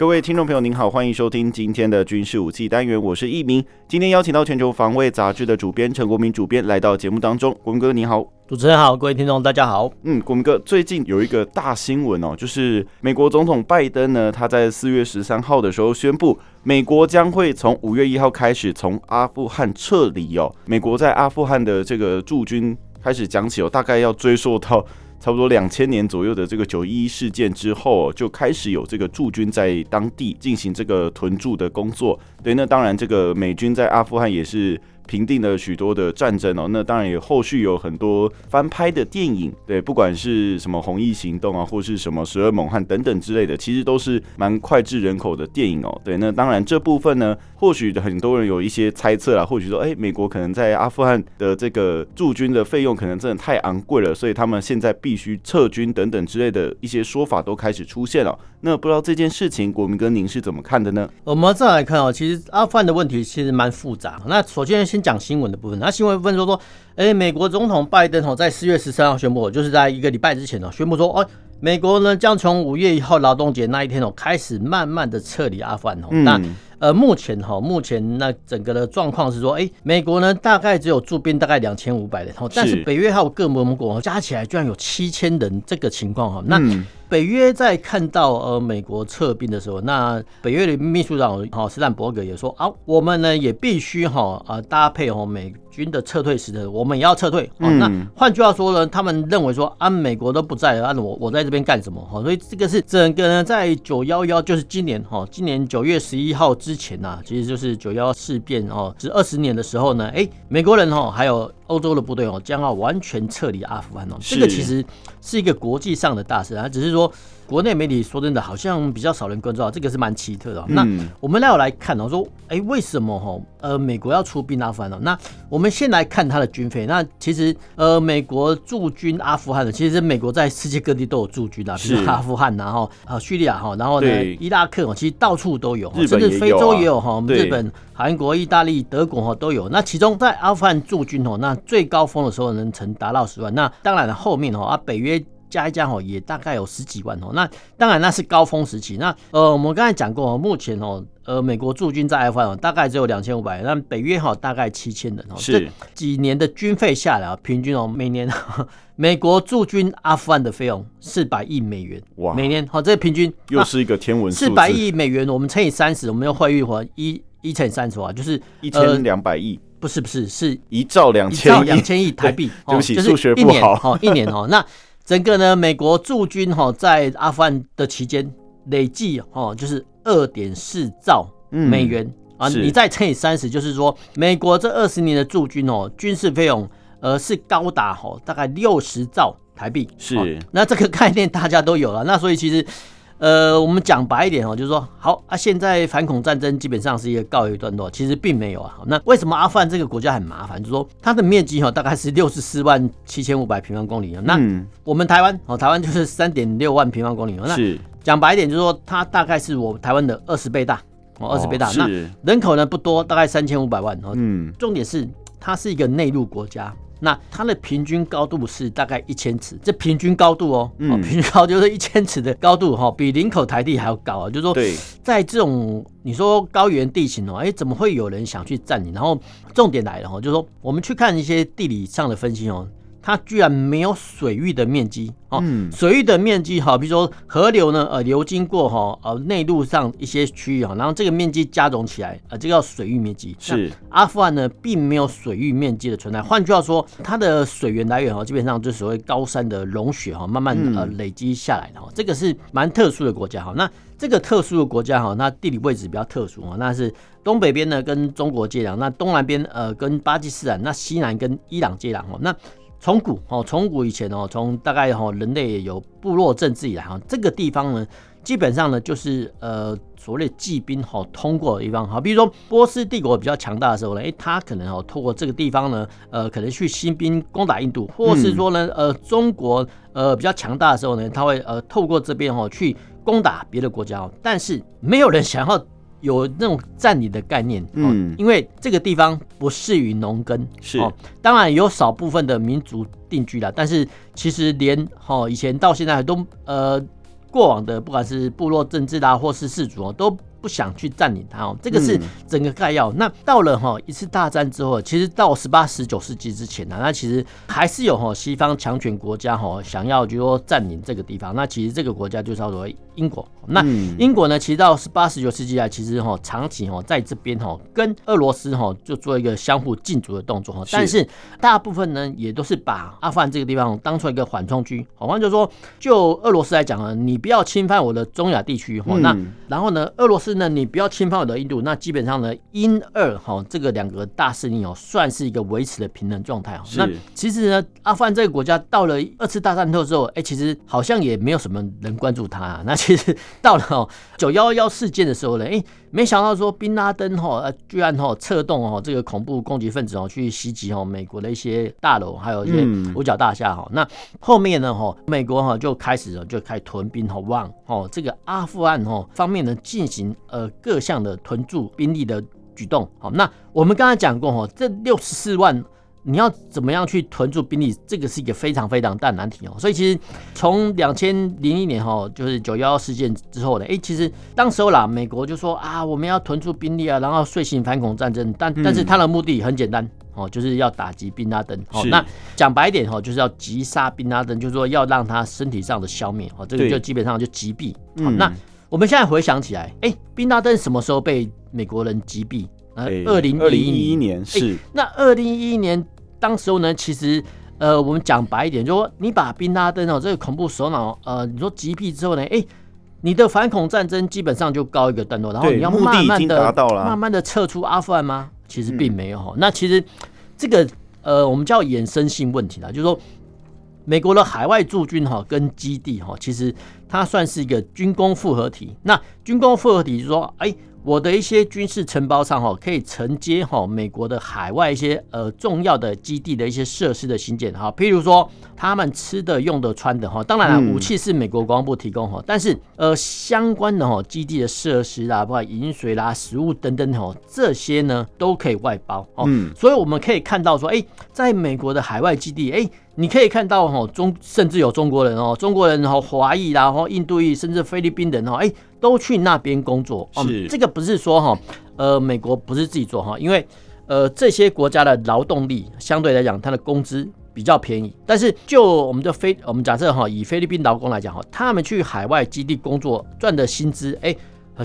各位听众朋友，您好，欢迎收听今天的军事武器单元，我是易明。今天邀请到《全球防卫杂志》的主编陈国民主编来到节目当中。国民哥，你好。主持人好，各位听众大家好。嗯，国民哥，最近有一个大新闻哦，就是美国总统拜登呢，他在四月十三号的时候宣布，美国将会从五月一号开始从阿富汗撤离哦。美国在阿富汗的这个驻军开始讲起哦，大概要追溯到。差不多两千年左右的这个九一一事件之后，就开始有这个驻军在当地进行这个屯驻的工作。对，那当然这个美军在阿富汗也是。平定了许多的战争哦，那当然也后续有很多翻拍的电影，对，不管是什么《红翼行动》啊，或是什么《十二猛汉》等等之类的，其实都是蛮脍炙人口的电影哦。对，那当然这部分呢，或许很多人有一些猜测啊，或许说，哎，美国可能在阿富汗的这个驻军的费用可能真的太昂贵了，所以他们现在必须撤军等等之类的一些说法都开始出现了。那不知道这件事情，国民哥您是怎么看的呢？我们再来看哦，其实阿富汗的问题其实蛮复杂。那首先先讲新闻的部分，那新闻部分说说，哎，美国总统拜登哦，在四月十三号宣布，就是在一个礼拜之前哦，宣布说，哦，美国呢将从五月一号劳动节那一天哦，开始慢慢的撤离阿富汗哦。嗯、那呃，目前哈，目前那整个的状况是说，哎，美国呢大概只有驻兵大概两千五百人，但是北约还有各盟国加起来居然有七千人，这个情况哈，那。嗯北约在看到呃美国撤兵的时候，那北约的秘书长哈斯坦伯格也说啊，我们呢也必须哈啊搭配哦美军的撤退时的，我们也要撤退。嗯、那换句话说呢，他们认为说啊美国都不在了，啊我我在这边干什么？哈，所以这个是整个呢在九幺幺就是今年哈，今年九月十一号之前呐，其实就是九幺幺事变哦，是二十年的时候呢，哎美国人哈还有欧洲的部队哦将要完全撤离阿富汗哦，这个其实是一个国际上的大事啊，只是说。国内媒体说真的，好像比较少人关注到，这个是蛮奇特的。那我们来有来看哦，说哎，为什么哈呃美国要出兵阿富汗呢？那我们先来看它的军费。那其实呃美国驻军阿富汗的，其实美国在世界各地都有驻军啊，比如阿富汗然后啊叙利亚哈，然后呢伊拉克哦，其实到处都有，甚至非洲也有哈，日本、韩国、意大利、德国哈都有。那其中在阿富汗驻军哦，那最高峰的时候能曾达到十万。那当然了，后面哦啊北约。加一加哦，也大概有十几万哦。那当然那是高峰时期。那呃，我们刚才讲过哦，目前哦，呃，美国驻军在阿富汗大概只有两千五百人，那北约哈大概七千人哦。是。这几年的军费下来啊，平均哦，每年 美国驻军阿富汗的费用四百亿美元。哇！每年好，这个平均又是一个天文数。四百亿美元，我们乘以三十，我们用汇率话一一乘以三十啊，就是一千两百亿。不是不是，是一兆两千亿两千亿台币。对不起，数学不好。好，一年哦，那。整个呢，美国驻军哈在阿富汗的期间累计哈就是二点四兆美元啊，你再乘以三十，就是说美国这二十年的驻军哦，军事费用呃是高达哈大概六十兆台币。是，那这个概念大家都有了，那所以其实。呃，我们讲白一点哦，就是说，好啊，现在反恐战争基本上是一个告一段落，其实并没有啊。那为什么阿富汗这个国家很麻烦？就是说，它的面积哈大概是六十四万七千五百平方公里啊。那我们台湾哦，台湾就是三点六万平方公里。那讲白一点，就是说，它大概是我台湾的二十倍大哦，二十倍大。那人口呢不多，大概三千五百万哦。嗯，重点是它是一个内陆国家。那它的平均高度是大概一千尺，这平均高度哦，嗯、平均高就是一千尺的高度哈，比林口台地还要高啊。就是说，在这种你说高原地形哦，哎，怎么会有人想去占领？然后重点来了哈，就是说，我们去看一些地理上的分析哦。它居然没有水域的面积哦，水域的面积哈，比如说河流呢，呃，流经过哈，呃，内陆上一些区域啊，然后这个面积加总起来，呃，这个叫水域面积。是阿富汗呢，并没有水域面积的存在。换句话说，它的水源来源哈，基本上就是所谓高山的融雪哈，慢慢呃累积下来的哈，这个是蛮特殊的国家哈。那这个特殊的国家哈，那地理位置比较特殊啊，那是东北边呢跟中国接壤，那东南边呃跟巴基斯坦，那西南跟伊朗接壤哦，那。从古哦，从古以前哦，从大概哈人类有部落政治以来哈，这个地方呢基本上呢就是呃所谓的骑兵哈通过的地方哈，比如说波斯帝国比较强大的时候呢，诶，他可能哦透过这个地方呢，呃，可能去新兵攻打印度，或是说呢，呃，中国呃比较强大的时候呢，他会呃透过这边哦去攻打别的国家，但是没有人想要。有那种占领的概念，嗯，因为这个地方不适于农耕，是哦，当然有少部分的民族定居了，但是其实连哈以前到现在都呃过往的不管是部落政治啦，或是氏族哦都。不想去占领它哦，这个是整个概要。嗯、那到了哈一次大战之后，其实到十八、十九世纪之前呢，那其实还是有哈西方强权国家哈想要就说占领这个地方。那其实这个国家就叫做英国。那英国呢，其实到十八、十九世纪啊，其实哈长期哈在这边哈跟俄罗斯哈就做一个相互竞逐的动作哈。但是大部分呢也都是把阿富汗这个地方当做一个缓冲区。好，换句话说，就俄罗斯来讲呢，你不要侵犯我的中亚地区哈。那然后呢，俄罗斯。呢，你不要侵犯我的印度，那基本上呢，英俄哈这个两个大势力哦，算是一个维持的平衡状态哦。那其实呢，阿富汗这个国家到了二次大战后之后，哎，其实好像也没有什么人关注它啊。那其实到了哦九幺幺事件的时候呢，哎。没想到说宾拉登哈呃居然哈策动哈这个恐怖攻击分子哦去袭击哈美国的一些大楼，还有一些五角大厦哈。那后面呢哈美国哈就开始就开始屯兵哈往哦这个阿富汗哈方面呢进行呃各项的屯驻兵力的举动。好，那我们刚才讲过哈这六十四万。你要怎么样去囤住兵力？这个是一个非常非常大的难题哦。所以其实从两千零一年哈，就是九幺幺事件之后呢，哎，其实当时候啦，美国就说啊，我们要囤住兵力啊，然后遂行反恐战争。但但是他的目的很简单哦，就是要打击宾拉登。哦，那讲白一点哈，就是要击杀宾拉登，就是说要让他身体上的消灭哦，这个就基本上就击毙。好，那我们现在回想起来，哎，宾拉登什么时候被美国人击毙？呃，二零一一年是。那二零一一年当时候呢，其实呃，我们讲白一点，就说你把宾拉登哦这个恐怖首脑呃，你说击毙之后呢，哎，你的反恐战争基本上就告一个段落，然后你要慢慢的慢慢的撤出阿富汗吗？其实并没有哈。那其实这个呃，我们叫衍生性问题啦，就是说美国的海外驻军哈跟基地哈，其实它算是一个军工复合体。那军工复合体就是说，哎。我的一些军事承包商哈，可以承接哈美国的海外一些呃重要的基地的一些设施的新建哈，譬如说他们吃的、用的、穿的哈，当然了，武器是美国国防部提供哈，但是呃相关的哈基地的设施啦，包括饮水啦、食物等等哈，这些呢都可以外包哦。所以我们可以看到说，哎，在美国的海外基地，哎。你可以看到哈中甚至有中国人哦，中国人哈华裔啦，然后印度裔，甚至菲律宾人哦，哎，都去那边工作。是这个不是说哈，呃，美国不是自己做哈，因为呃这些国家的劳动力相对来讲，它的工资比较便宜。但是就我们的菲，我们假设哈，以菲律宾劳工来讲哈，他们去海外基地工作赚的薪资，哎。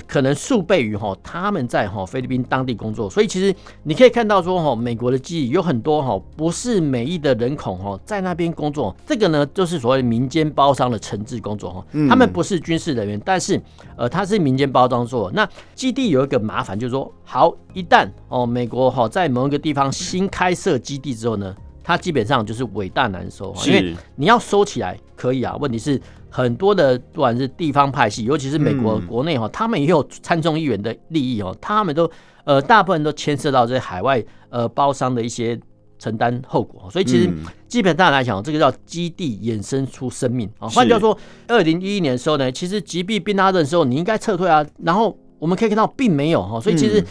可能数倍于哈他们在哈菲律宾当地工作，所以其实你可以看到说哈美国的基地有很多哈不是美裔的人口哈在那边工作，这个呢就是所谓民间包商的承制工作哈，他们不是军事人员，但是呃他是民间包装做。那基地有一个麻烦就是说，好一旦哦美国哈在某一个地方新开设基地之后呢，它基本上就是尾大难收，因为你要收起来可以啊，问题是。很多的不管是地方派系，尤其是美国国内哈，他们也有参众议员的利益哦，他们都呃大部分都牵涉到这些海外呃包商的一些承担后果，所以其实基本上来讲，这个叫基地衍生出生命啊。换句话说，二零一一年的时候呢，其实击毙宾拉登的时候，你应该撤退啊，然后我们可以看到并没有哈，所以其实。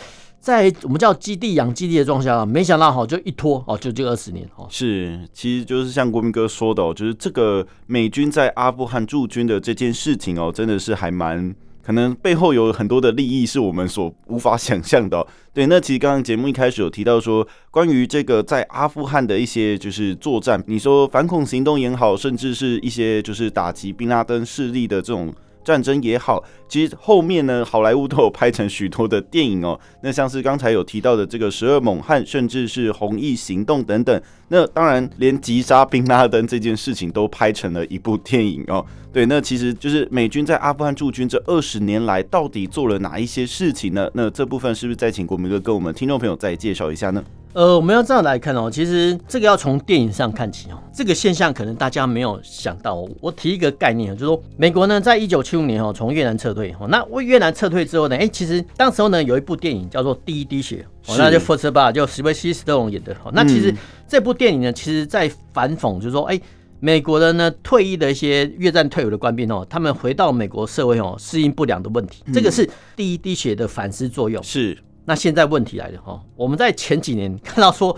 在我们叫基地养基地的状况下，没想到哈就一拖哦，就这二十年哦。是，其实就是像国民哥说的哦，就是这个美军在阿富汗驻军的这件事情哦，真的是还蛮可能背后有很多的利益是我们所无法想象的。对，那其实刚刚节目一开始有提到说，关于这个在阿富汗的一些就是作战，你说反恐行动也好，甚至是一些就是打击宾拉登势力的这种。战争也好，其实后面呢，好莱坞都有拍成许多的电影哦。那像是刚才有提到的这个十二猛汉，甚至是红翼行动等等。那当然，连击杀宾拉登这件事情都拍成了一部电影哦。对，那其实就是美军在阿富汗驻军这二十年来，到底做了哪一些事情呢？那这部分是不是再请国民哥跟我们听众朋友再介绍一下呢？呃，我们要这样来看哦，其实这个要从电影上看起哦。这个现象可能大家没有想到哦。我提一个概念，就是说美国呢，在一九七五年哦，从越南撤退哦。那为越南撤退之后呢，哎，其实当时候呢，有一部电影叫做《第一滴血》哦，那就 First Blood，就史威西·斯特龙演的。哦，那其实这部电影呢，其实在反讽，就是说，哎，美国的呢退役的一些越战退伍的官兵哦，他们回到美国社会哦，适应不良的问题。这个是《第一滴血》的反思作用。是。那现在问题来了哈，我们在前几年看到说，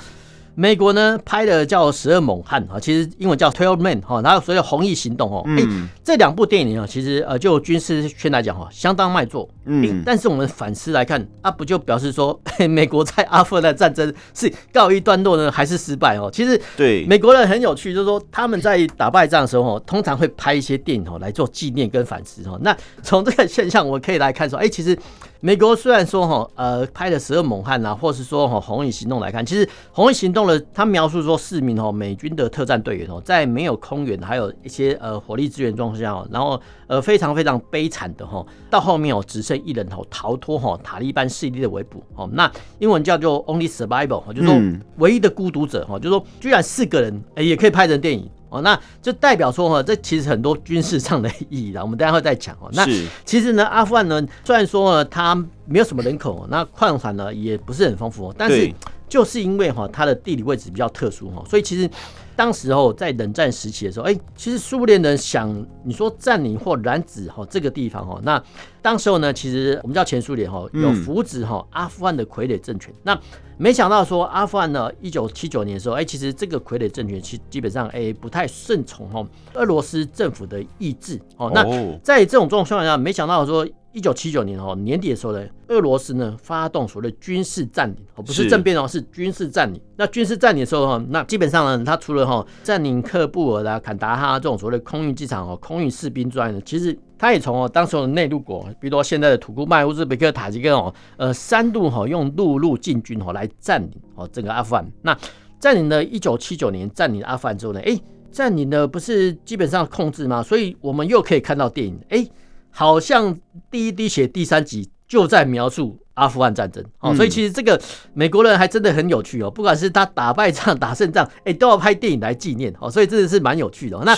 美国呢拍的叫《十二猛汉》啊，其实英文叫 Twelve Men 哈，然后所谓红翼行动哦，哎，这两部电影啊，其实呃就军事圈来讲哈，相当卖座。嗯，但是我们反思来看，啊，不就表示说，美国在阿富汗的战争是告一段落呢，还是失败哦？其实对美国人很有趣，就是说他们在打败仗的时候哦，通常会拍一些电影哦来做纪念跟反思哦。那从这个现象，我们可以来看说，哎，其实。美国虽然说哈呃拍了十二猛汉呐，或是说哈红翼行动来看，其实红翼行动呢，他描述说四名哈美军的特战队员哦，在没有空援还有一些呃火力支援状况下，然后呃非常非常悲惨的哈，到后面哦只剩一人哦逃脱哈塔利班势力的围捕哦，那英文叫做 Only Survivor，就是说唯一的孤独者哈，就是说居然四个人也可以拍成电影。哦，那就代表说哈，这其实很多军事上的意义啦。我们待会再讲哦。那其实呢，阿富汗呢，虽然说呢，它没有什么人口，那矿产呢也不是很丰富，但是就是因为哈它的地理位置比较特殊哈，所以其实当时候在冷战时期的时候，哎，其实苏联人想你说占领或染指哈这个地方哈，那当时候呢，其实我们叫前苏联哈，有扶植哈阿富汗的傀儡政权，那。没想到说阿富汗呢，一九七九年的时候，哎，其实这个傀儡政权其基本上哎不太顺从哦俄罗斯政府的意志哦。那在这种状况下，没想到说一九七九年哦年底的时候呢，俄罗斯呢发动所谓的军事占领哦，不是政变哦，是军事占领。那军事占领的时候哈，那基本上呢，他除了哈占领喀布尔啦、坎达哈这种所谓的空运机场哦、空运士兵之外呢，其实。他也从哦，当时的内陆国，比如说现在的土库曼、乌兹别克、塔吉克哦，呃，三度哈用陆路进军哈来占领哦整个阿富汗。那占领了一九七九年占领阿富汗之后呢，哎，占领的不是基本上控制吗？所以我们又可以看到电影，哎，好像第一滴血第三集就在描述。阿富汗战争哦，所以其实这个美国人还真的很有趣哦，不管是他打败仗、打胜仗，哎，都要拍电影来纪念哦，所以真的是蛮有趣的。那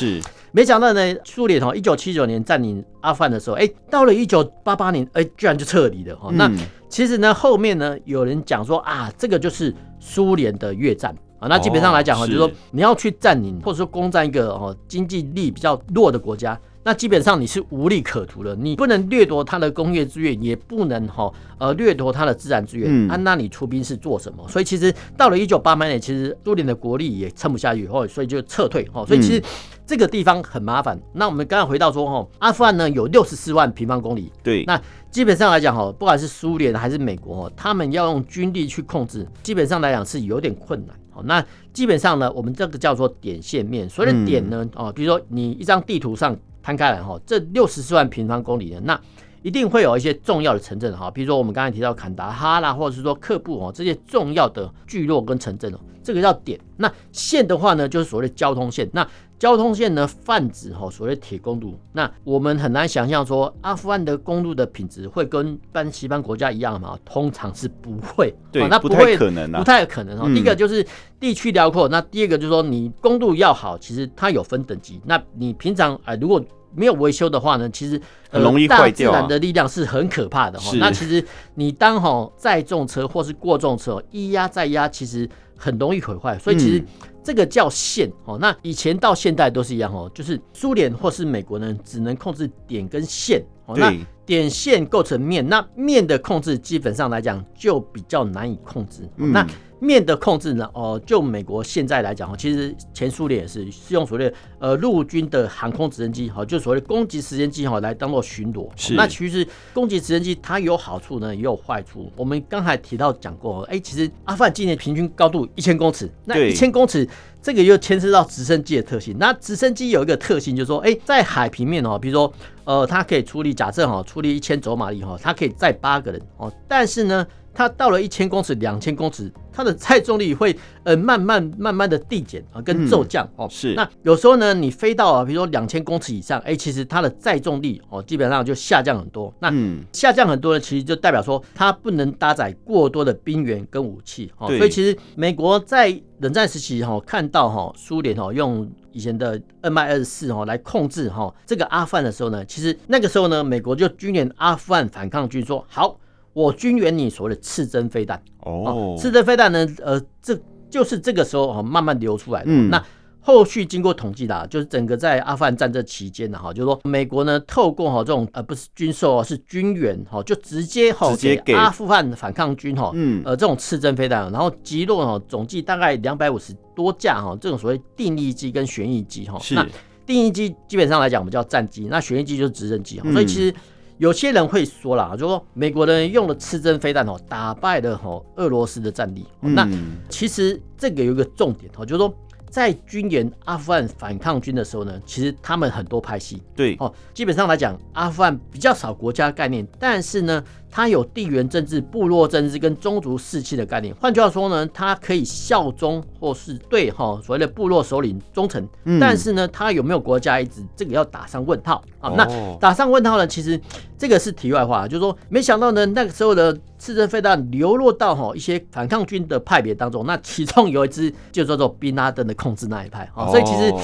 没想到呢，苏联哦，一九七九年占领阿富汗的时候，哎，到了一九八八年，哎，居然就撤离了哦。那其实呢，后面呢，有人讲说啊，这个就是苏联的越战啊。那基本上来讲哈，就是说你要去占领或者说攻占一个哦经济力比较弱的国家。那基本上你是无利可图的，你不能掠夺他的工业资源，也不能哈呃掠夺他的自然资源。嗯，啊，那你出兵是做什么？所以其实到了一九八八年，其实苏联的国力也撑不下去，后所以就撤退哈。所以其实这个地方很麻烦。那我们刚刚回到说哈，阿富汗呢有六十四万平方公里，对，那基本上来讲哈，不管是苏联还是美国哦，他们要用军力去控制，基本上来讲是有点困难。好，那基本上呢，我们这个叫做点线面。所谓的点呢，哦，比如说你一张地图上。摊开来哈，这六十四万平方公里的，那一定会有一些重要的城镇哈，比如说我们刚才提到坎达哈啦，或者是说克布哦，这些重要的聚落跟城镇哦，这个叫点。那线的话呢，就是所谓的交通线。那交通线呢，泛指哈所谓铁公路。那我们很难想象说，阿富汗的公路的品质会跟般西方国家一样嘛？通常是不会，对，那不太可能啊，不太可能哦。第一个就是地区辽阔，那第二个就是说你公路要好，其实它有分等级。那你平常哎，如果没有维修的话呢，其实很容易坏掉。大自然的力量是很可怕的哈。那其实你当哈载重车或是过重车一压再压，其实很容易毁坏。所以其实这个叫线哦。那以前到现代都是一样哦，就是苏联或是美国呢，只能控制点跟线哦。那点线构成面，那面的控制基本上来讲就比较难以控制。那面的控制呢？哦，就美国现在来讲，其实前苏联也是是用所谓呃陆军的航空直升机，哈，就所谓攻击直升机哈来当做巡逻。是。那其实攻击直升机它有好处呢，也有坏处。我们刚才提到讲过，哎，其实阿富汗今年平均高度一千公尺，那一千公尺这个又牵涉到直升机的特性。那直升机有一个特性，就是说，哎，在海平面哦，比如说，呃，它可以出力假设哈，出力一千走马力哈，它可以载八个人哦，但是呢。它到了一千公尺、两千公尺，它的载重力会呃慢慢慢慢的递减啊，跟骤降哦。是。那有时候呢，你飞到啊，比如说两千公尺以上，哎，其实它的载重力哦，基本上就下降很多。那下降很多呢，其实就代表说它不能搭载过多的兵员跟武器哦。所以其实美国在冷战时期哈，看到哈苏联哈用以前的 Mi 二十四哈来控制哈这个阿富汗的时候呢，其实那个时候呢，美国就军援阿富汗反抗军说好。我军援你所谓的刺针飞弹哦，刺针飞弹呢，呃，这就是这个时候哈慢慢流出来的。嗯、那后续经过统计的，就是整个在阿富汗战争期间的哈，就是说美国呢透过哈这种呃不是军售是军援哈，就直接哈给阿富汗反抗军哈，嗯呃这种刺针飞弹，然后击落哈总计大概两百五十多架哈这种所谓定翼机跟旋翼机哈。那定翼机基本上来讲我们叫战机，那旋翼机就是直升机哈，所以其实。有些人会说啦，就说美国人用了刺针飞弹哦，打败了哈俄罗斯的战力。那其实这个有一个重点哦，就是说。在军演阿富汗反抗军的时候呢，其实他们很多派系，对哦，基本上来讲，阿富汗比较少国家概念，但是呢，它有地缘政治、部落政治跟宗族士气的概念。换句话说呢，它可以效忠或是对哈所谓的部落首领忠诚，嗯、但是呢，它有没有国家意志，这个要打上问号啊。那打上问号呢，其实这个是题外话，就是说，没想到呢，那个时候的。刺针飞弹流落到哈一些反抗军的派别当中，那其中有一支就叫做宾拉登的控制那一派啊，所以其实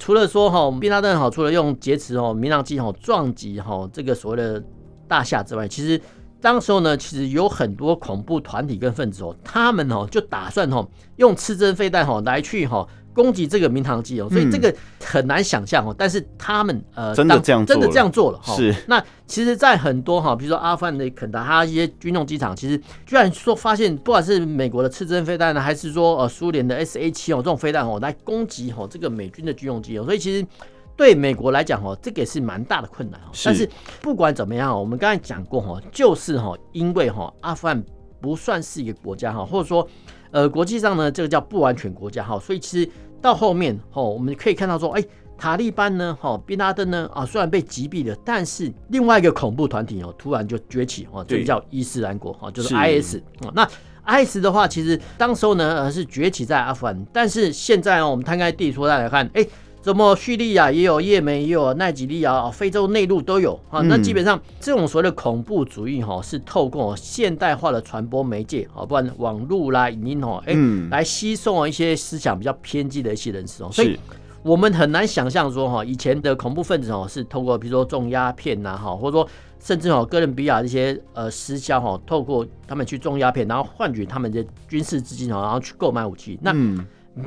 除了说哈宾拉登哈，除了用劫持哈民航机哈撞击哈这个所谓的大厦之外，其实当时候呢，其实有很多恐怖团体跟分子哦，他们哦就打算哦用刺针飞弹哦来去哈。攻击这个民航机哦，所以这个很难想象哦。但是他们呃，真的这样真的这样做了哈。是。那其实，在很多哈，比如说阿富汗的肯达哈一些军用机场，其实居然说发现，不管是美国的刺针飞弹呢，还是说呃苏联的 S A 七哦这种飞弹哦，来攻击哦这个美军的军用机哦。所以其实对美国来讲哦，这个也是蛮大的困难。但是不管怎么样，我们刚才讲过哈，就是哈，因为哈阿富汗不算是一个国家哈，或者说。呃，国际上呢，这个叫不完全国家哈，所以其实到后面哈，我们可以看到说，哎，塔利班呢，哈，宾拉登呢，啊，虽然被击毙了，但是另外一个恐怖团体哦，突然就崛起哦，这个叫伊斯兰国哈，就是 IS 啊。那 IS 的话，其实当时候呢，是崛起在阿富汗，但是现在哦，我们摊开地图来看，哎。什么叙利亚也有，也门也有，奈及利亚、非洲内陆都有啊。那基本上这种所谓的恐怖主义哈，是透过现代化的传播媒介啊，不然网络啦、影音哦，哎，来吸收一些思想比较偏激的一些人士哦。所以我们很难想象说哈，以前的恐怖分子哦，是透过比如说种鸦片呐哈，或者说甚至哦哥伦比亚这些呃私销哈，透过他们去种鸦片，然后换取他们的军事资金哦，然后去购买武器。那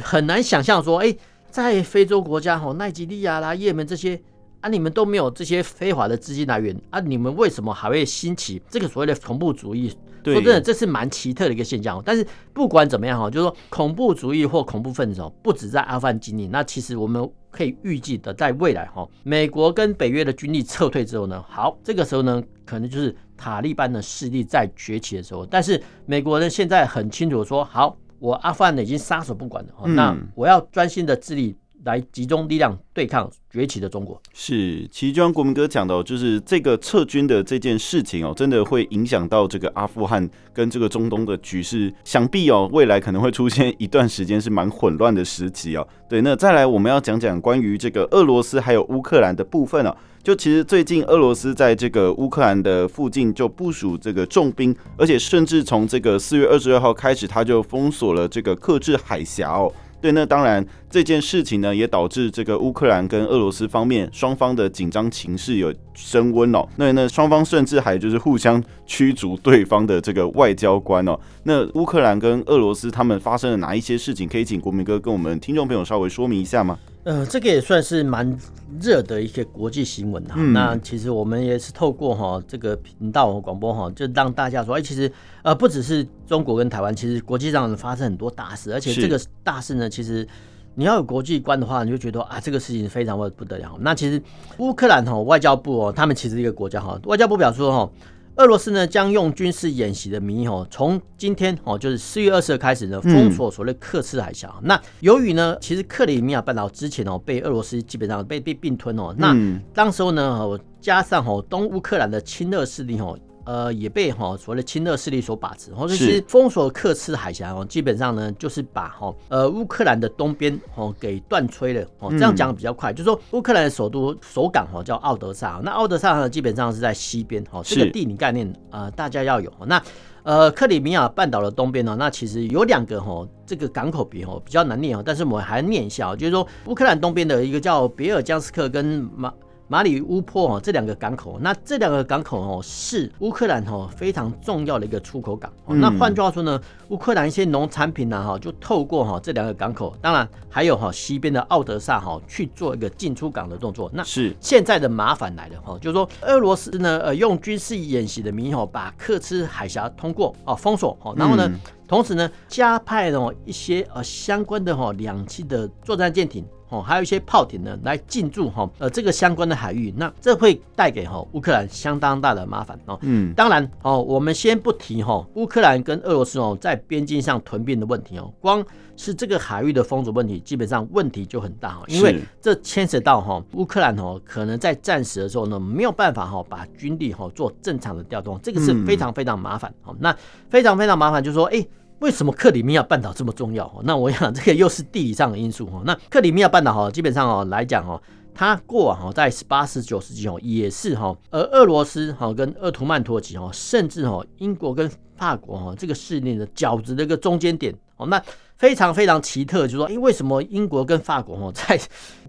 很难想象说哎。在非洲国家哈，奈及利亚啦、也门这些啊，你们都没有这些非法的资金来源啊，你们为什么还会兴起这个所谓的恐怖主义？说真的，这是蛮奇特的一个现象。但是不管怎么样哈，就是说恐怖主义或恐怖分子哦，不止在阿富汗经历。那其实我们可以预计的，在未来哈，美国跟北约的军力撤退之后呢，好，这个时候呢，可能就是塔利班的势力在崛起的时候。但是美国人现在很清楚说，好。我阿富汗已经撒手不管了，那我要专心的致力来集中力量对抗崛起的中国。是，其实就像国民哥讲的，就是这个撤军的这件事情哦，真的会影响到这个阿富汗跟这个中东的局势，想必哦未来可能会出现一段时间是蛮混乱的时期哦。对，那再来我们要讲讲关于这个俄罗斯还有乌克兰的部分哦。就其实最近俄罗斯在这个乌克兰的附近就部署这个重兵，而且甚至从这个四月二十二号开始，他就封锁了这个克制海峡哦。对，那当然这件事情呢，也导致这个乌克兰跟俄罗斯方面双方的紧张情势有升温哦。那那双方甚至还就是互相驱逐对方的这个外交官哦。那乌克兰跟俄罗斯他们发生了哪一些事情？可以请国民哥跟我们听众朋友稍微说明一下吗？呃，这个也算是蛮热的一些国际新闻哈。嗯、那其实我们也是透过哈这个频道广播哈，就让大家说，哎，其实呃不只是中国跟台湾，其实国际上发生很多大事，而且这个大事呢，其实你要有国际观的话，你就觉得啊，这个事情非常的不得了。那其实乌克兰哈外交部哦，他们其实一个国家哈，外交部表示说哈。俄罗斯呢将用军事演习的名义哦，从今天哦，就是四月二十日开始呢，封锁所谓克赤海峡。嗯、那由于呢，其实克里米亚半岛之前哦被俄罗斯基本上被被并吞哦，那当时候呢，加上哦东乌克兰的亲俄势力哦呃也被哈所谓的亲俄势力所把持，或者是封锁克赤海峡哦，基本上呢就是把哈呃乌克兰的东边哦给断吹了哦，这样讲比较快，嗯、就是说乌克兰的首都首港哦叫奥德萨，那奥德萨呢基本上是在西边哦，这个地理概念呃大家要有那。呃，克里米亚半岛的东边呢，那其实有两个哈，这个港口比哦比较难念哦，但是我们还念一下哦，就是说乌克兰东边的一个叫别尔江斯克跟马。马里乌波哦，这两个港口，那这两个港口哦是乌克兰哦非常重要的一个出口港。嗯、那换句话说呢，乌克兰一些农产品呢哈，就透过哈这两个港口，当然还有哈西边的奥德萨哈去做一个进出港的动作。那是现在的麻烦来了哈，就是说俄罗斯呢呃用军事演习的名义哈，把克赤海峡通过哦封锁哦，然后呢，同时呢加派了一些呃相关的哈两栖的作战舰艇。哦，还有一些炮艇呢，来进驻哈，呃，这个相关的海域，那这会带给哈乌克兰相当大的麻烦哦。嗯，当然哦，我们先不提哈乌克兰跟俄罗斯哦在边境上屯兵的问题哦，光是这个海域的封锁问题，基本上问题就很大哈，因为这牵扯到哈乌克兰哦可能在战时的时候呢没有办法哈把军力哈做正常的调动，这个是非常非常麻烦哦。那非常非常麻烦，就是说哎。为什么克里米亚半岛这么重要？那我想这个又是地理上的因素哈。那克里米亚半岛哈，基本上哦来讲哦，它过往哦在十八、十九世纪哦也是哈，而俄罗斯哈跟鄂图曼土耳其哦，甚至哈英国跟法国哈这个势力的饺子的一个中间点哦，那。非常非常奇特，就是说，因为什么英国跟法国哦，在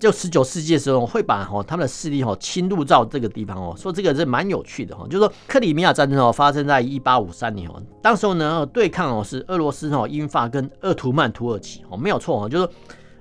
就十九世纪的时候会把哈他们的势力哈侵入到这个地方哦，说这个是蛮有趣的哈，就是说克里米亚战争哦发生在一八五三年哦，当时候呢对抗哦是俄罗斯哦英法跟鄂图曼土耳其哦没有错哦，就是说。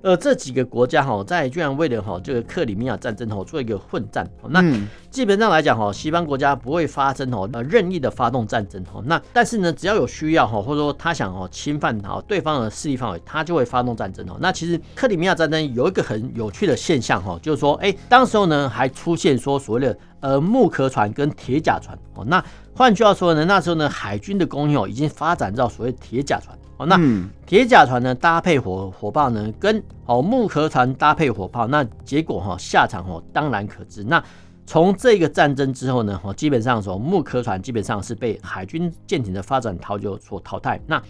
呃，这几个国家哈，在居然为了哈这个克里米亚战争哈做一个混战，那基本上来讲哈，西方国家不会发生哈呃任意的发动战争哈，那但是呢，只要有需要哈，或者说他想哦侵犯哈对方的势力范围，他就会发动战争哦。那其实克里米亚战争有一个很有趣的现象哈，就是说，哎，当时候呢还出现说所谓的呃木壳船跟铁甲船哦。那换句话说呢，那时候呢海军的工业已经发展到所谓铁甲船。哦，那铁甲船呢搭配火火炮呢，跟哦木壳船搭配火炮，那结果哈下场哦当然可知。那从这个战争之后呢，哦基本上说木壳船基本上是被海军舰艇的发展淘就所淘汰。那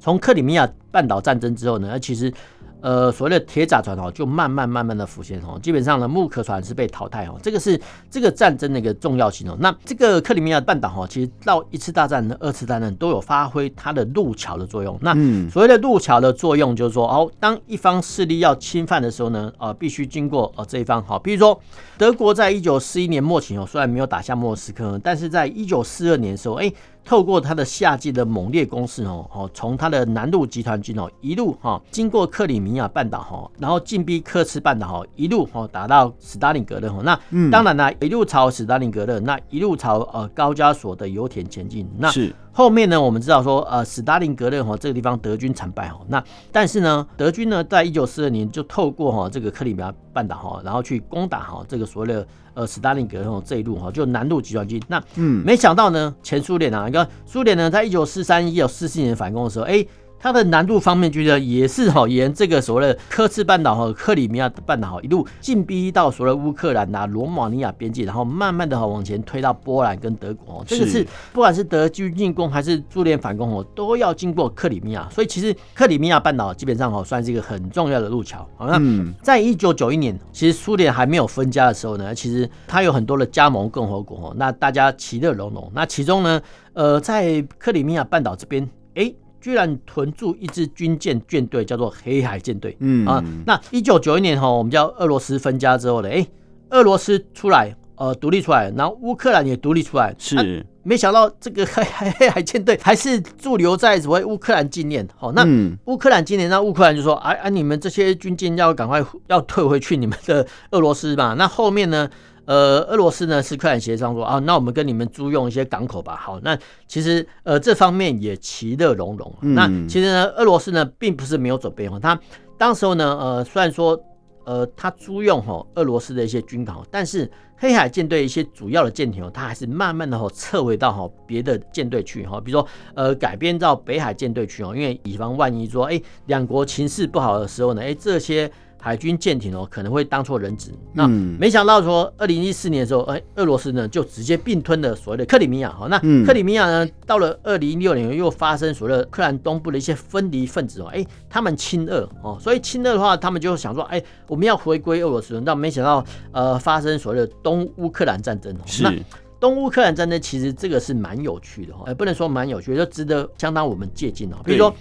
从克里米亚半岛战争之后呢，其实。呃，所谓的铁甲船哦，就慢慢慢慢的浮现哦。基本上呢，木壳船是被淘汰哦。这个是这个战争的一个重要性哦。那这个克里米亚半岛哈，其实到一次大战、二次大战都有发挥它的路桥的作用。那所谓的路桥的作用，就是说哦，当一方势力要侵犯的时候呢，呃，必须经过呃这一方。好，比如说德国在一九四一年末期哦，虽然没有打下莫斯科，但是在一九四二年的时候，哎。透过它的夏季的猛烈攻势哦，哦，从它的南路集团军哦一路哈经过克里米亚半岛哈，然后进逼科茨半岛哈，一路哈打到斯大林格勒哈。那当然啦，一路朝斯大林格勒，那一路朝呃高加索的油田前进。那是。后面呢，我们知道说，呃，史达林格勒哈这个地方德军惨败哈，那但是呢，德军呢在一九四二年就透过哈这个克里米亚半岛哈，然后去攻打哈这个所谓的呃史达林格勒这一路哈，就南路集团军。那嗯，没想到呢，前苏联啊，一个苏联呢，在一九四三、一九四四年反攻的时候，哎。它的难度方面军呢，也是哈沿这个所谓的科茨半岛和克里米亚半岛哈一路进逼到所谓乌克兰呐罗马尼亚边界，然后慢慢的哈往前推到波兰跟德国。这个是不管是德军进攻还是苏联反攻哦，都要经过克里米亚。所以其实克里米亚半岛基本上哈算是一个很重要的路桥。好，那在一九九一年，其实苏联还没有分家的时候呢，其实它有很多的加盟共和国，那大家其乐融融。那其中呢，呃，在克里米亚半岛这边，哎。居然屯驻一支军舰舰队，叫做黑海舰队。嗯啊，那一九九一年哈，我们叫俄罗斯分家之后呢，哎，俄罗斯出来，呃，独立出来，然后乌克兰也独立出来。是、啊，没想到这个黑 海黑海舰队还是驻留在所谓乌克兰纪念。好，那乌克兰纪念，那乌克兰就说，哎哎，你们这些军舰要赶快要退回去你们的俄罗斯吧。那后面呢？呃，俄罗斯呢是克兰协商说啊，那我们跟你们租用一些港口吧。好，那其实呃这方面也其乐融融。嗯、那其实呢，俄罗斯呢并不是没有准备哈，他当时候呢呃虽然说呃他租用哈俄罗斯的一些军港，但是黑海舰队一些主要的舰艇哦，他还是慢慢的哈撤回到哈别的舰队去哈，比如说呃改编到北海舰队去哦，因为以防万一说哎两国情势不好的时候呢，哎这些。海军舰艇哦，可能会当错人质。那没想到说，二零一四年的时候，哎，俄罗斯呢就直接并吞了所谓的克里米亚。好，那克里米亚呢，到了二零一六年又发生所谓的克兰东部的一些分离分子哦，哎，他们亲俄哦，所以亲俄的话，他们就想说，哎，我们要回归俄罗斯。但没想到，呃，发生所谓的东乌克兰战争。是。那东乌克兰战争其实这个是蛮有趣的哈，呃，不能说蛮有趣的，就值得相当我们借鉴哦。比如说。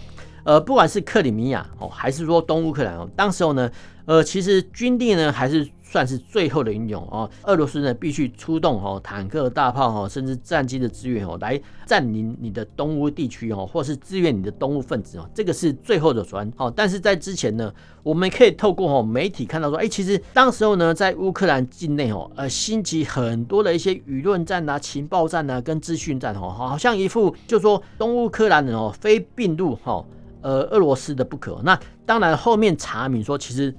呃，不管是克里米亚哦，还是说东乌克兰哦，当时候呢，呃，其实军力呢还是算是最后的英勇哦。俄罗斯呢必须出动哦，坦克、大炮哈，甚至战机的支援哦，来占领你的东乌地区哦，或是支援你的东乌分子哦，这个是最后的手段哦。但是在之前呢，我们可以透过哦媒体看到说，哎，其实当时候呢，在乌克兰境内哦，呃，兴起很多的一些舆论战啊、情报战啊、跟资讯战哦，好像一副就说东乌克兰人哦，非并入哈。呃，俄罗斯的不可。那当然，后面查明说，其实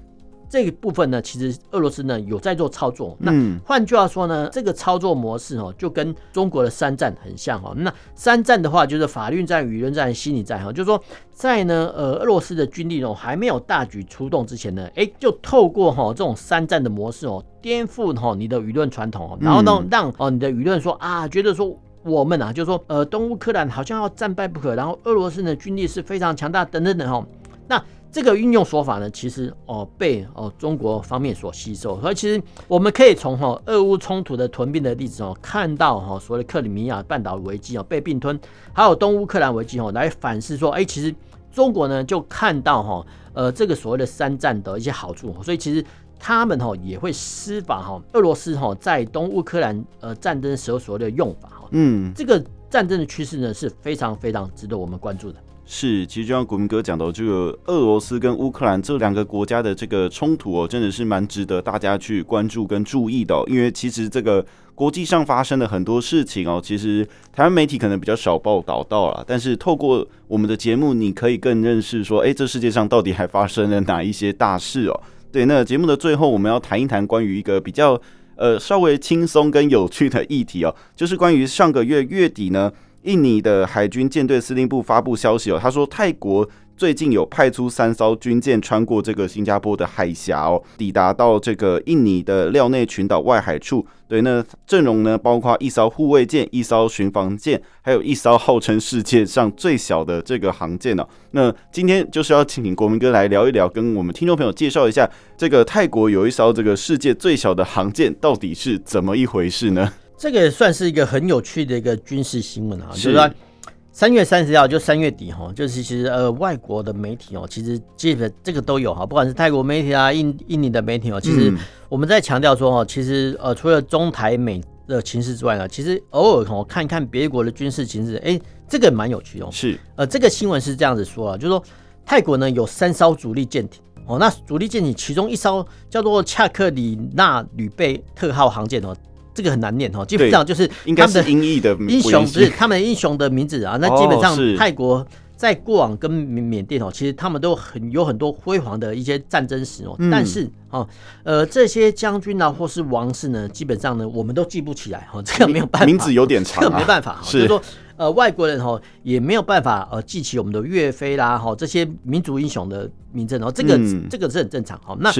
这一部分呢，其实俄罗斯呢有在做操作。那换句话说呢，这个操作模式哦，就跟中国的三战很像哦。那三战的话，就是法律战、舆论战、心理战哈。就是说，在呢，呃，俄罗斯的军力哦还没有大举出动之前呢，哎，就透过哈这种三战的模式哦，颠覆哈你的舆论传统，然后呢，让哦你的舆论说啊，觉得说。我们啊，就说呃，东乌克兰好像要战败不可，然后俄罗斯的军力是非常强大，等等等哦。那这个运用说法呢，其实哦被哦中国方面所吸收，所以其实我们可以从哈俄乌冲突的屯兵的例子哦，看到哈所谓的克里米亚半岛危机哦被并吞，还有东乌克兰危机哦，来反思说，哎，其实中国呢就看到哈呃这个所谓的三战的一些好处，所以其实。他们哈也会施法哈，俄罗斯哈在东乌克兰呃战争时候所谓的用法哈，嗯，这个战争的趋势呢是非常非常值得我们关注的。是，其实就像国民哥讲的，这个俄罗斯跟乌克兰这两个国家的这个冲突哦，真的是蛮值得大家去关注跟注意的。因为其实这个国际上发生的很多事情哦，其实台湾媒体可能比较少报道到了，但是透过我们的节目，你可以更认识说，哎，这世界上到底还发生了哪一些大事哦。对，那节目的最后，我们要谈一谈关于一个比较呃稍微轻松跟有趣的议题哦，就是关于上个月月底呢，印尼的海军舰队司令部发布消息哦，他说泰国。最近有派出三艘军舰穿过这个新加坡的海峡哦，抵达到这个印尼的廖内群岛外海处。对，那阵容呢，包括一艘护卫舰、一艘巡防舰，还有一艘号称世界上最小的这个航舰哦。那今天就是要请国民哥来聊一聊，跟我们听众朋友介绍一下，这个泰国有一艘这个世界最小的航舰到底是怎么一回事呢？这个也算是一个很有趣的一个军事新闻啊，是吧？三月三十号就三月底哈，就是其实呃外国的媒体哦，其实基本这个都有哈，不管是泰国媒体啊、印印尼的媒体哦，其实我们在强调说哈，其实呃除了中台美的情势之外呢，其实偶尔哦看看别国的军事情势，哎，这个蛮有趣哦。是呃这个新闻是这样子说啊，就是说泰国呢有三艘主力舰艇哦，那主力舰艇其中一艘叫做恰克里纳吕贝特号航舰哦。这个很难念哈，基本上就是应该是音译的英雄，不是他们英雄的名字啊。那基本上泰国在过往跟缅甸哦，其实他们都很有很多辉煌的一些战争史哦。但是哦，呃，这些将军啊或是王室呢，基本上呢我们都记不起来哈，这个没有办法，名字有点长，这个没办法。就是说呃外国人哈也没有办法呃记起我们的岳飞啦哈这些民族英雄的名字哦，这个这个是很正常哈。那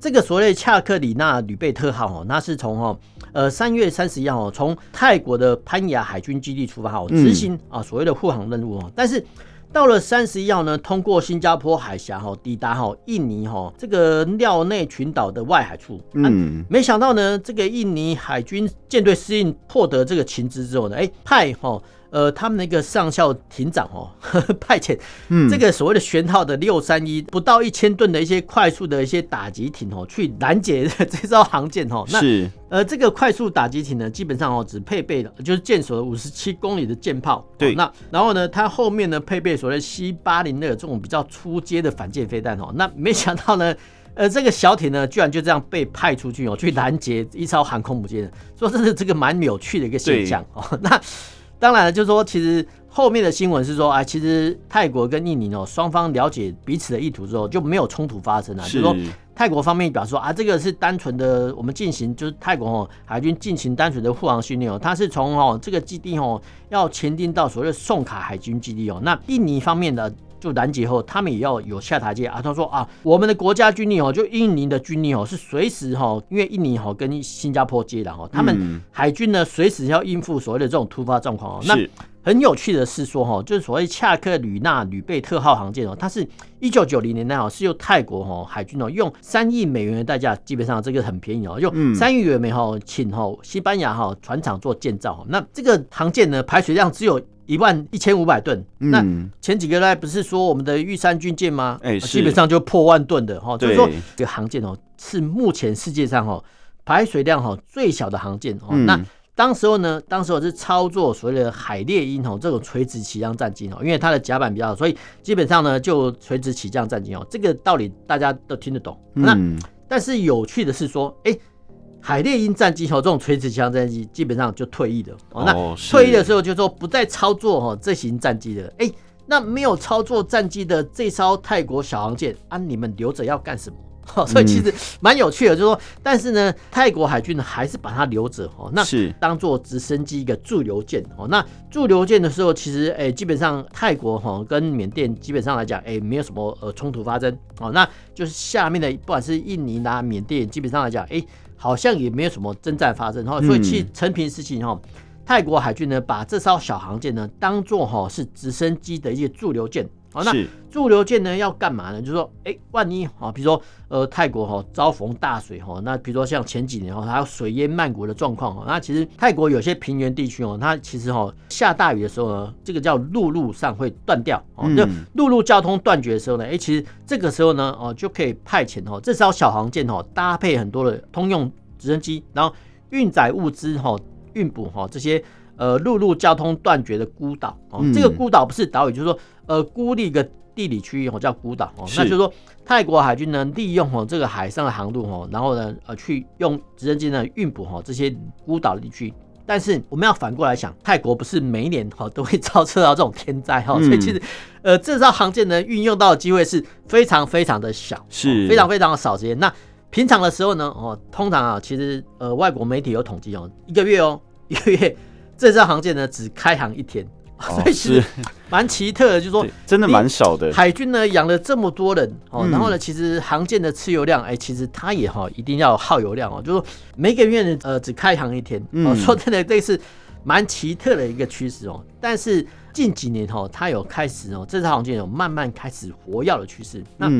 这个所谓的恰克里纳吕贝特号哦，那是从哦，呃三月三十一号哦，从泰国的潘雅海军基地出发哈，执行啊所谓的护航任务哦。但是到了三十一号呢，通过新加坡海峡哈，抵达哈印尼哈这个廖内群岛的外海处。嗯，没想到呢，这个印尼海军舰队司令获得这个情资之后呢，哎派哈。呃，他们那个上校艇长哦，呵 呵派遣这个所谓的舷号的六三一不到一千吨的一些快速的一些打击艇哦，去拦截这艘航舰哦。那是呃，这个快速打击艇呢，基本上哦只配备了就是舰所的五十七公里的舰炮。对。那然后呢，它后面呢配备所谓 C 八零的这种比较初阶的反舰飞弹哦。那没想到呢，呃，这个小艇呢，居然就这样被派出去哦，去拦截一艘航空母舰。说这是这个蛮有趣的一个现象哦。那。当然了，就是说，其实后面的新闻是说，啊，其实泰国跟印尼哦，双方了解彼此的意图之后，就没有冲突发生了。是，就是说，泰国方面表示说，啊，这个是单纯的，我们进行就是泰国哦海军进行单纯的护航训练哦，它是从哦这个基地哦要前进到所谓的宋卡海军基地哦。那印尼方面的。就拦截后，他们也要有下台阶啊。他说啊，我们的国家军力哦，就印尼的军力哦，是随时哈，因为印尼哈跟新加坡接壤哦，他们海军呢随时要应付所谓的这种突发状况哦。那很有趣的是说哈，就是所谓恰克吕纳吕贝特号航舰哦，它是一九九零年代哦，是由泰国哈海军哦用三亿美元的代价，基本上这个很便宜哦，用三亿元美哈请哈西班牙哈船厂做建造。那这个航舰呢排水量只有一万一千五百吨。那前几个月不是说我们的玉山军舰吗？哎，基本上就破万吨的哈，就是说这个航舰哦是目前世界上哈排水量哈最小的航舰哦。那当时候呢，当时我是操作所谓的海猎鹰哦，这种垂直起降战机哦，因为它的甲板比较好，所以基本上呢就垂直起降战机哦，这个道理大家都听得懂。那但是有趣的是说，哎，海猎鹰战机哦，这种垂直起降战机基本上就退役了哦。那退役的时候就说不再操作哦这型战机了。哎，那没有操作战机的这艘泰国小航舰啊，你们留着要干什么？哦，所以其实蛮有趣的，就是说，但是呢，泰国海军呢还是把它留着哦，那是当做直升机一个驻留舰哦。那驻留舰的时候，其实哎、欸，基本上泰国哈跟缅甸基本上来讲，哎、欸，没有什么呃冲突发生哦。那就是下面的不管是印尼啦、缅甸，基本上来讲，哎、欸，好像也没有什么征战发生哈。所以其实承平事情哈，泰国海军呢把这艘小航舰呢当做哈是直升机的一些驻留舰。好，那驻留舰呢要干嘛呢？就是说，哎、欸，万一哈，比如说，呃，泰国哈遭逢大水哈，那比如说像前几年哈，还有水淹曼谷的状况哈，那其实泰国有些平原地区哦，它其实哈下大雨的时候呢，这个叫陆路上会断掉哦，就陆路交通断绝的时候呢，哎、欸，其实这个时候呢，哦，就可以派遣哦，这艘小航舰哦，搭配很多的通用直升机，然后运载物资哈，运补哈这些。呃，陆路交通断绝的孤岛哦，这个孤岛不是岛屿，就是说呃孤立一个地理区域哦，叫孤岛哦。那就是说泰国海军呢，利用哦这个海上的航路哦，然后呢呃去用直升机呢运补哦这些孤岛地区。但是我们要反过来想，泰国不是每一年哈 都会遭受到这种天灾哈，所以其实呃这艘航舰呢运用到的机会是非常非常的小，是非常非常的少时间。那平常的时候呢哦，通常啊其实呃外国媒体有统计哦，一个月哦一个月。这艘航舰呢，只开航一天，所以是蛮奇特的，就是说真的蛮少的。海军呢养了这么多人哦，然后呢，其实航舰的持油量，哎，其实它也哈一定要耗油量哦，就是说每个月呢呃只开航一天哦，说真的这是蛮奇特的一个趋势哦。但是近几年哈，它有开始哦，这艘航舰有慢慢开始活跃的趋势。那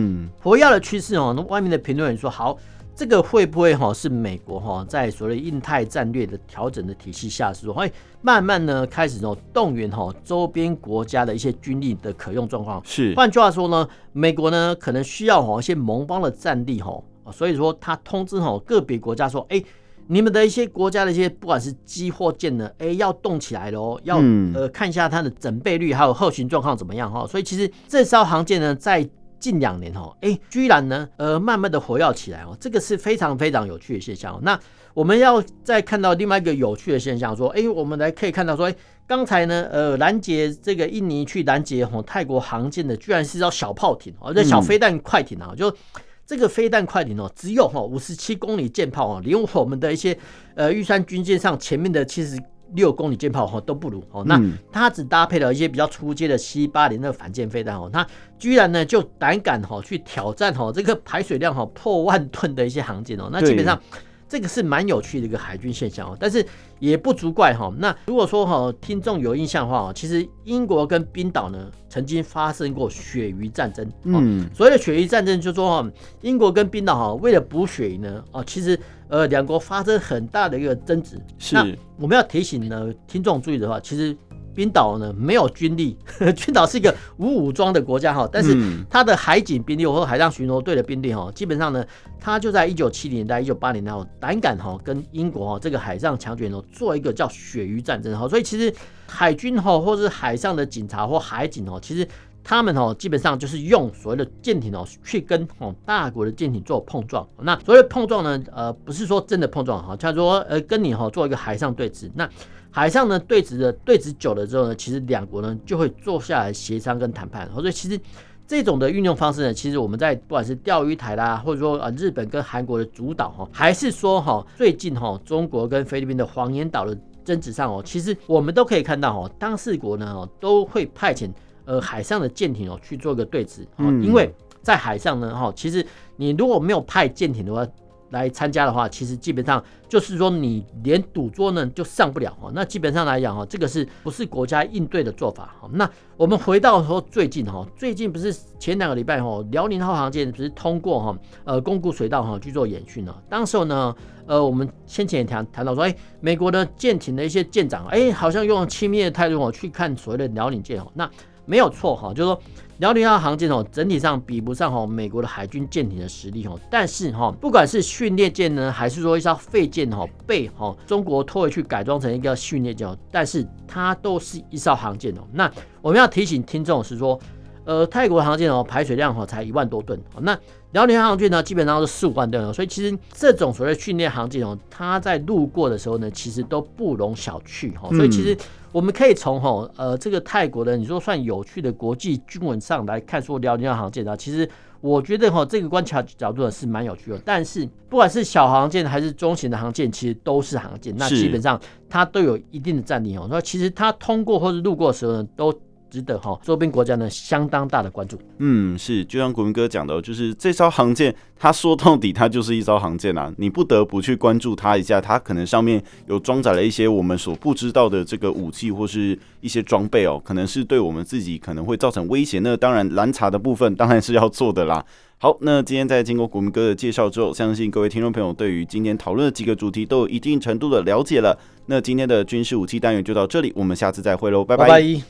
活跃的趋势哦，那外面的评论员说好。这个会不会哈是美国哈在所谓印太战略的调整的体系下，是说会慢慢呢开始呢动员哈周边国家的一些军力的可用状况？是，换句话说呢，美国呢可能需要哈一些盟邦的战力哈，所以说他通知哈个别国家说，哎，你们的一些国家的一些不管是机或舰呢，哎要动起来了哦，要呃看一下它的整备率还有后勤状况怎么样哈。所以其实这艘航舰呢在。近两年哦，哎，居然呢，呃，慢慢的活跃起来哦，这个是非常非常有趣的现象。那我们要再看到另外一个有趣的现象，说，哎，我们来可以看到说，哎，刚才呢，呃，拦截这个印尼去拦截哦泰国航舰的，居然是艘小炮艇哦，这小飞弹快艇啊，就这个飞弹快艇哦，只有哈五十七公里舰炮哦，连我们的一些呃玉山军舰上前面的其实。六公里舰炮哈都不如哦，那它只搭配了一些比较初阶的 C 八零的反舰飞弹哦，它居然呢就胆敢哈去挑战哈这个排水量哈破万吨的一些航舰哦，那基本上。这个是蛮有趣的一个海军现象哦，但是也不足怪哈。那如果说哈听众有印象的话，其实英国跟冰岛呢曾经发生过鳕鱼战争。嗯，所谓的鳕鱼战争，就是说哈英国跟冰岛哈为了捕鳕鱼呢，哦，其实呃两国发生很大的一个争执。是，那我们要提醒呢听众注意的话，其实。冰岛呢没有军力，冰岛是一个无武装的国家哈，但是它的海警兵力或海上巡逻队的兵力哈，基本上呢，它就在一九七零年代、一九八零年代胆敢哈跟英国哈这个海上强权哦做一个叫鳕鱼战争哈，所以其实海军哈或是海上的警察或海警哦，其实他们哦基本上就是用所谓的舰艇哦去跟哦大国的舰艇做碰撞，那所谓的碰撞呢，呃不是说真的碰撞哈，他说呃跟你哈做一个海上对峙那。海上呢对峙的对峙久了之后呢，其实两国呢就会坐下来协商跟谈判。所以其实这种的运用方式呢，其实我们在不管是钓鱼台啦，或者说啊日本跟韩国的主导哈，还是说哈最近哈中国跟菲律宾的黄岩岛的争执上哦，其实我们都可以看到哈，当事国呢哦都会派遣呃海上的舰艇哦去做一个对峙，哦，因为在海上呢，哈，其实你如果没有派舰艇的话。来参加的话，其实基本上就是说你连赌桌呢就上不了哈。那基本上来讲哈，这个是不是国家应对的做法哈？那我们回到说最近哈，最近不是前两个礼拜哈，辽宁号航舰不是通过哈呃宫古水道哈去做演训呢？当时候呢，呃，我们先前也谈谈到说，哎，美国的舰艇的一些舰长，哎，好像用轻蔑的态度哦去看所谓的辽宁舰哦，那。没有错哈，就是说辽宁号航舰哦，整体上比不上哈美国的海军舰艇的实力哦。但是哈，不管是训练舰呢，还是说一艘废舰哈，被哈中国拖回去改装成一个训练舰，但是它都是一艘航舰哦。那我们要提醒听众是说，呃，泰国航舰哦，排水量哈才一万多吨，那辽宁号航舰呢，基本上是四五万吨哦。所以其实这种所谓训练航舰哦，它在路过的时候呢，其实都不容小觑哈。所以其实。我们可以从哈呃这个泰国的你说算有趣的国际军文上来看，说辽宁号航舰啊，其实我觉得哈这个观察角度是蛮有趣的。但是不管是小航舰还是中型的航舰，其实都是航舰，那基本上它都有一定的战力哦。那其实它通过或者路过的时候呢，都。值得哈周边国家呢相当大的关注。嗯，是，就像国民哥讲的，就是这艘航舰，它说到底它就是一艘航舰啊，你不得不去关注它一下，它可能上面有装载了一些我们所不知道的这个武器或是一些装备哦，可能是对我们自己可能会造成威胁。那当然拦查的部分当然是要做的啦。好，那今天在经过国民哥的介绍之后，相信各位听众朋友对于今天讨论的几个主题都有一定程度的了解了。那今天的军事武器单元就到这里，我们下次再会喽，拜拜。拜拜。